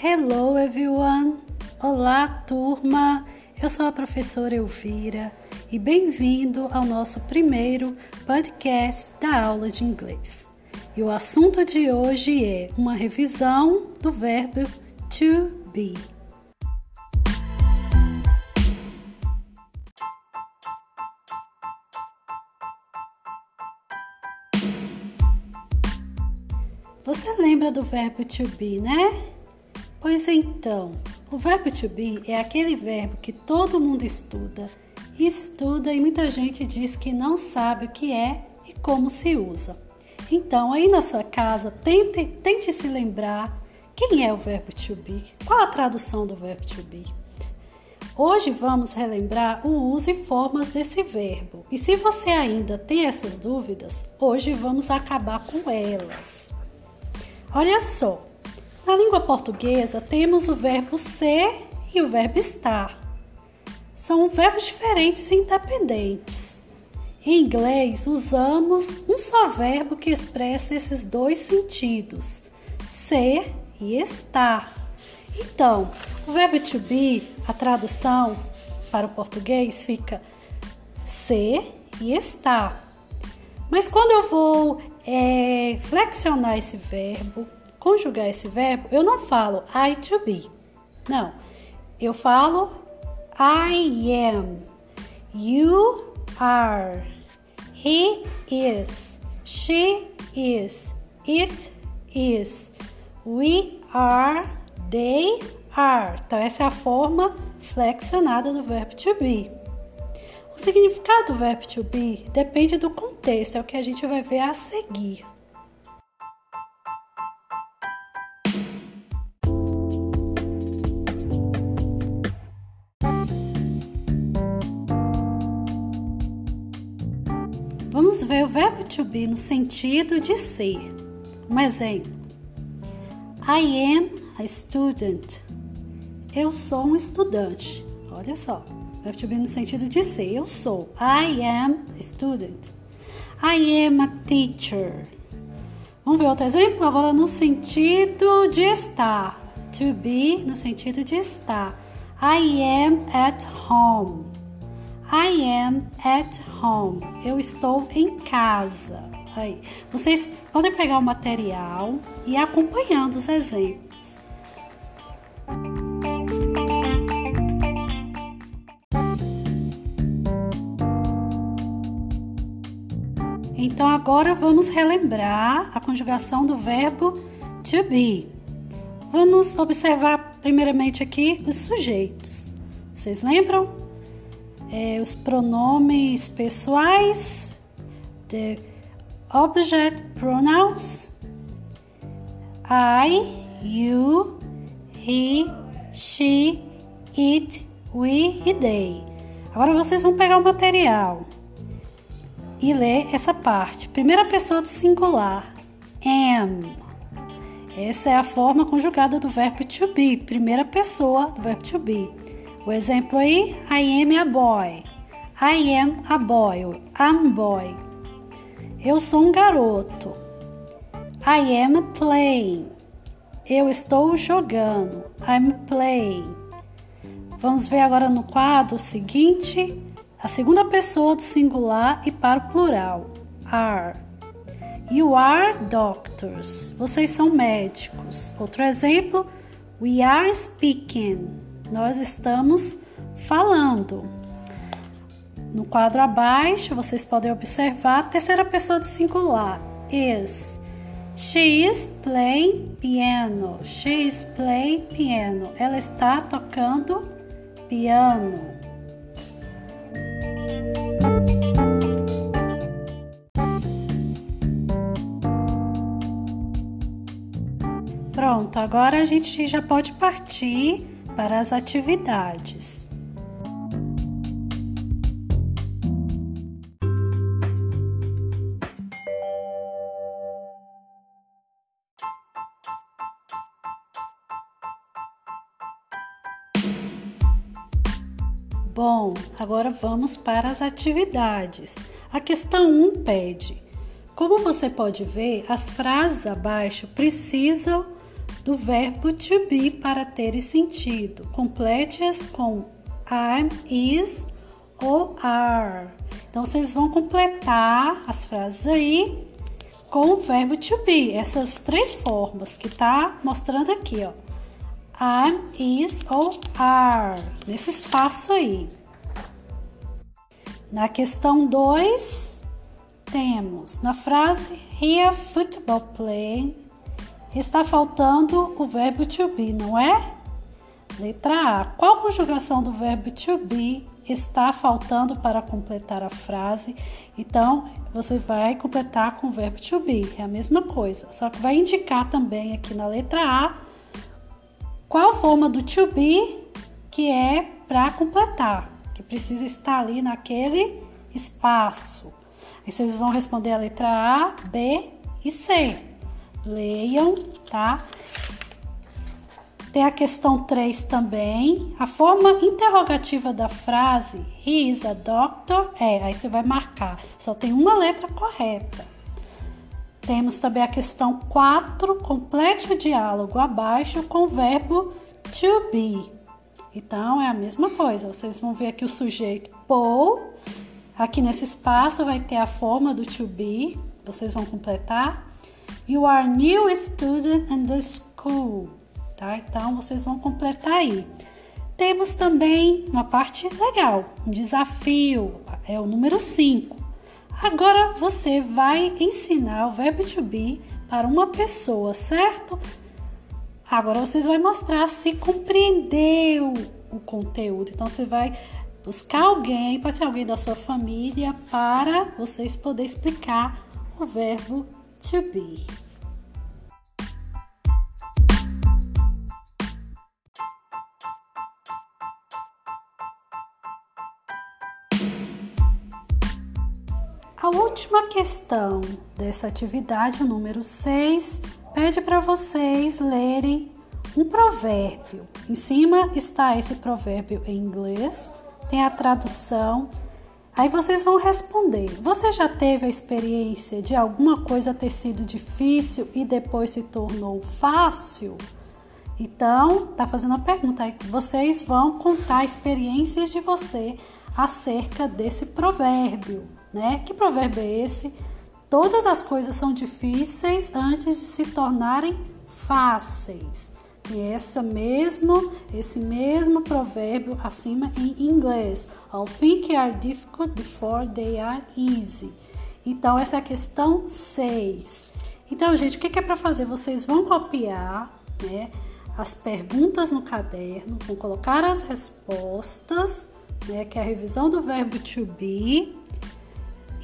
Hello everyone! Olá turma! Eu sou a professora Elvira e bem-vindo ao nosso primeiro podcast da aula de inglês. E o assunto de hoje é uma revisão do verbo to be. Você lembra do verbo to be, né? Pois então, o verbo to be é aquele verbo que todo mundo estuda, estuda e muita gente diz que não sabe o que é e como se usa. Então, aí na sua casa, tente, tente se lembrar quem é o verbo to be, qual a tradução do verbo to be. Hoje vamos relembrar o uso e formas desse verbo. E se você ainda tem essas dúvidas, hoje vamos acabar com elas. Olha só, na língua portuguesa, temos o verbo ser e o verbo estar. São verbos diferentes e independentes. Em inglês, usamos um só verbo que expressa esses dois sentidos, ser e estar. Então, o verbo to be, a tradução para o português fica ser e estar. Mas quando eu vou é, flexionar esse verbo, conjugar esse verbo, eu não falo I to be. Não. Eu falo I am. You are. He is. She is. It is. We are. They are. Então, essa é a forma flexionada do verbo to be. O significado do verbo to be depende do contexto, é o que a gente vai ver a seguir. Vamos ver o verbo to be no sentido de ser. Um exemplo. I am a student. Eu sou um estudante. Olha só. Verbo to be no sentido de ser. Eu sou. I am a student. I am a teacher. Vamos ver outro exemplo? Agora no sentido de estar. To be no sentido de estar. I am at home. I am at home. Eu estou em casa. Aí, vocês podem pegar o material e ir acompanhando os exemplos. Então agora vamos relembrar a conjugação do verbo to be. Vamos observar primeiramente aqui os sujeitos. Vocês lembram? É, os pronomes pessoais, the object pronouns, I, you, he, she, it, we e they. Agora vocês vão pegar o material e ler essa parte. Primeira pessoa do singular, am. Essa é a forma conjugada do verbo to be, primeira pessoa do verbo to be. O exemplo aí, I am a boy. I am a boy. I'm boy. Eu sou um garoto. I am playing. Eu estou jogando. I'm playing. Vamos ver agora no quadro seguinte a segunda pessoa do singular e para o plural. Are. You are doctors. Vocês são médicos. Outro exemplo. We are speaking nós estamos falando. No quadro abaixo, vocês podem observar a terceira pessoa do singular, is. She is playing piano. She is playing piano. Ela está tocando piano. Pronto, agora a gente já pode partir para as atividades. Bom, agora vamos para as atividades. A questão 1 pede: Como você pode ver, as frases abaixo precisam do verbo to be para ter sentido. Complete-as com am, is ou are. Então vocês vão completar as frases aí com o verbo to be, essas três formas que tá mostrando aqui, ó. Am, is ou are, nesse espaço aí. Na questão 2, temos na frase Here football play está faltando o verbo to be, não é? Letra A. Qual conjugação do verbo to be está faltando para completar a frase? Então, você vai completar com o verbo to be. É a mesma coisa, só que vai indicar também aqui na letra A qual forma do to be que é para completar, que precisa estar ali naquele espaço. Aí vocês vão responder a letra A, B e C. Leiam, tá? Tem a questão 3 também. A forma interrogativa da frase He is a doctor é, aí você vai marcar. Só tem uma letra correta. Temos também a questão 4. Complete o diálogo abaixo com o verbo to be. Então é a mesma coisa. Vocês vão ver aqui o sujeito Paul. Aqui nesse espaço vai ter a forma do to be. Vocês vão completar. You are new student in the school tá? Então vocês vão completar aí. Temos também uma parte legal, um desafio, é o número 5. Agora você vai ensinar o verbo to be para uma pessoa, certo? Agora vocês vão mostrar se compreendeu o conteúdo. Então você vai buscar alguém, pode ser alguém da sua família, para vocês poderem explicar o verbo to be. A última questão dessa atividade, o número 6, pede para vocês lerem um provérbio. Em cima está esse provérbio em inglês, tem a tradução. Aí vocês vão responder: Você já teve a experiência de alguma coisa ter sido difícil e depois se tornou fácil? Então, tá fazendo a pergunta aí. Vocês vão contar experiências de você acerca desse provérbio né? Que provérbio é esse? Todas as coisas são difíceis antes de se tornarem fáceis. E essa mesmo, esse mesmo provérbio acima em inglês. All things are difficult before they are easy. Então, essa é a questão 6. Então, gente, o que é para fazer? Vocês vão copiar né, as perguntas no caderno, vão colocar as respostas, né, que é a revisão do verbo to be,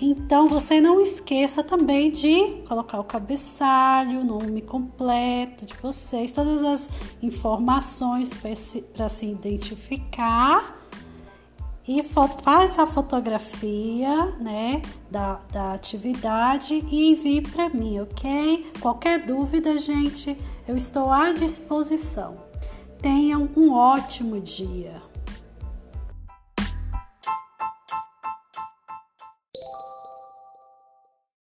então você não esqueça também de colocar o cabeçalho, o nome completo de vocês, todas as informações para se identificar e faz essa fotografia né, da, da atividade e envie para mim, ok? Qualquer dúvida, gente, eu estou à disposição. Tenham um ótimo dia.